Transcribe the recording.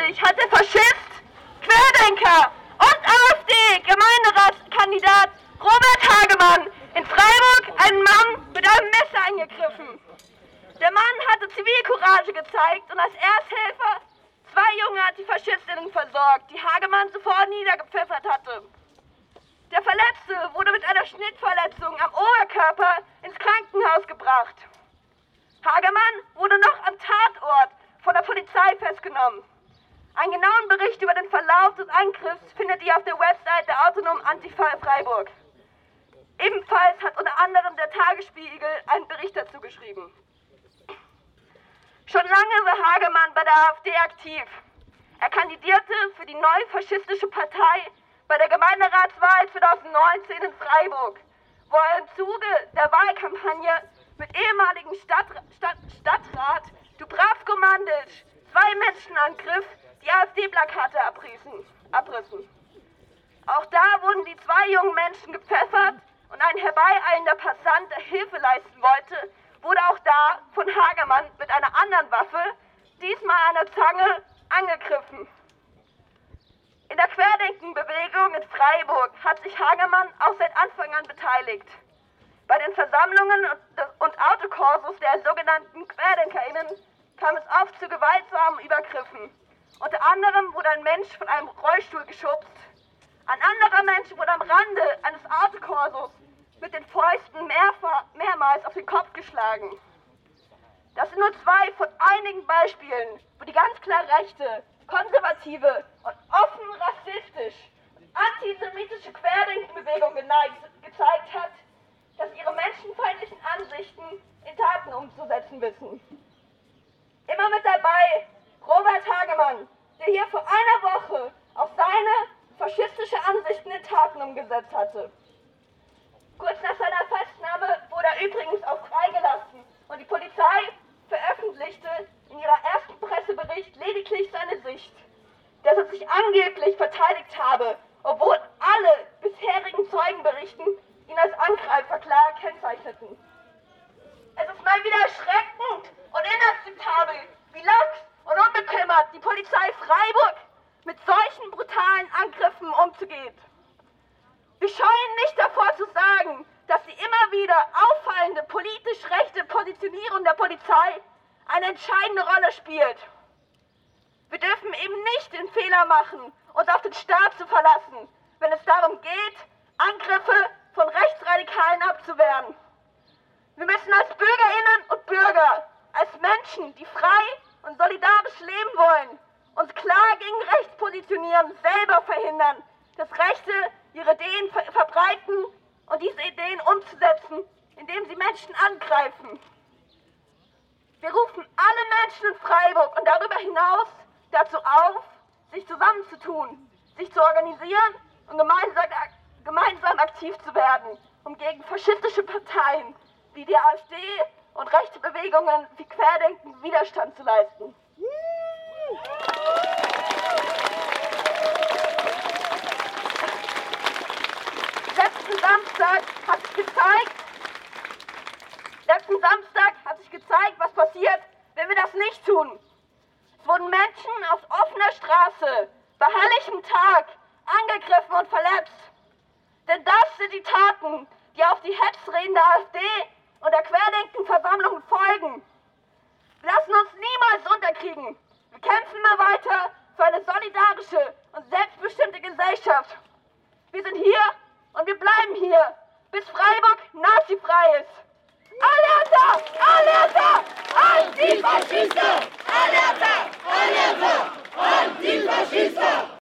Juni 2021 hat der Faschist, Querdenker und AfD-Gemeinderatskandidat Robert Hagemann in Freiburg einen Mann mit einem Messer eingegriffen. Der Mann hatte Zivilcourage gezeigt und als Ersthelfer zwei junge Antifaschistinnen versorgt, die Hagemann sofort niedergepfeffert hatte. Der Verletzte wurde mit einer Schnittverletzung am Oberkörper ins Krankenhaus gebracht. Hagemann wurde noch am Tatort von der Polizei festgenommen. Einen genauen Bericht über den Verlauf des Angriffs findet ihr auf der Website der Autonomen Antifa Freiburg. Ebenfalls hat unter anderem der Tagesspiegel einen Bericht dazu geschrieben. Schon lange war Hagemann bei der AfD aktiv. Er kandidierte für die neue faschistische Partei bei der Gemeinderatswahl 2019 in Freiburg, wo er im Zuge der Wahlkampagne mit ehemaligen Stadt, Stadt, Stadtrat Dubravko Mandic zwei Menschen angriff, die AfD-Plakate abrissen, abrissen. Auch da wurden die zwei jungen Menschen gepfeffert und ein herbeieilender Passant, der Hilfe leisten wollte, wurde auch da von Hagermann mit einer anderen Waffe, diesmal einer Zange, angegriffen. In der Querdenkenbewegung in Freiburg hat sich Hagermann auch seit Anfang an beteiligt. Bei den Versammlungen und Autokorsos der sogenannten QuerdenkerInnen kam es oft zu gewaltsamen Übergriffen. Unter anderem wurde ein Mensch von einem Rollstuhl geschubst. Ein anderer Mensch wurde am Rande eines Autokorsos mit den Fäusten mehrmals auf den Kopf geschlagen. Das sind nur zwei von einigen Beispielen, wo die ganz klar rechte, konservative und offen rassistisch antisemitische Querdenkenbewegung gezeigt hat, dass ihre menschenfeindlichen Ansichten in Taten umzusetzen wissen. Immer mit dabei Robert Hagemann, der hier vor einer Woche auch seine faschistische Ansichten in Taten umgesetzt hatte. Kurz nach seiner Festnahme wurde er übrigens auch freigelassen und die Polizei veröffentlichte in ihrer ersten Pressebericht lediglich seine Sicht, dass er sich angeblich verteidigt habe, obwohl alle bisherigen Zeugenberichten ihn als Angreifer klar kennzeichneten. Es ist mal wieder erschreckend und inakzeptabel, wie lax und unbekümmert die Polizei Freiburg mit solchen brutalen Umzugeht. Wir scheuen nicht davor zu sagen, dass die immer wieder auffallende politisch rechte Positionierung der Polizei eine entscheidende Rolle spielt. Wir dürfen eben nicht den Fehler machen, uns auf den Staat zu verlassen, wenn es darum geht, Angriffe von Rechtsradikalen abzuwehren. Wir müssen als Bürgerinnen und Bürger, als Menschen, die frei und solidarisch leben wollen, uns klar gegen rechts positionieren, selber verhindern, dass Rechte ihre Ideen ver verbreiten und diese Ideen umzusetzen, indem sie Menschen angreifen. Wir rufen alle Menschen in Freiburg und darüber hinaus dazu auf, sich zusammenzutun, sich zu organisieren und gemeinsam gemeinsam aktiv zu werden, um gegen faschistische Parteien wie die AfD und rechte Bewegungen wie Querdenken Widerstand zu leisten. Samstag hat sich gezeigt, letzten Samstag hat sich gezeigt, was passiert, wenn wir das nicht tun. Es wurden Menschen auf offener Straße bei herrlichem Tag angegriffen und verletzt. Denn das sind die Taten, die auf die Hetzreden der AfD und der Querdenkenversammlungen folgen. Wir lassen uns niemals unterkriegen. Wir kämpfen immer weiter Alianța antifascistă! Alianța! Alianța antifascistă!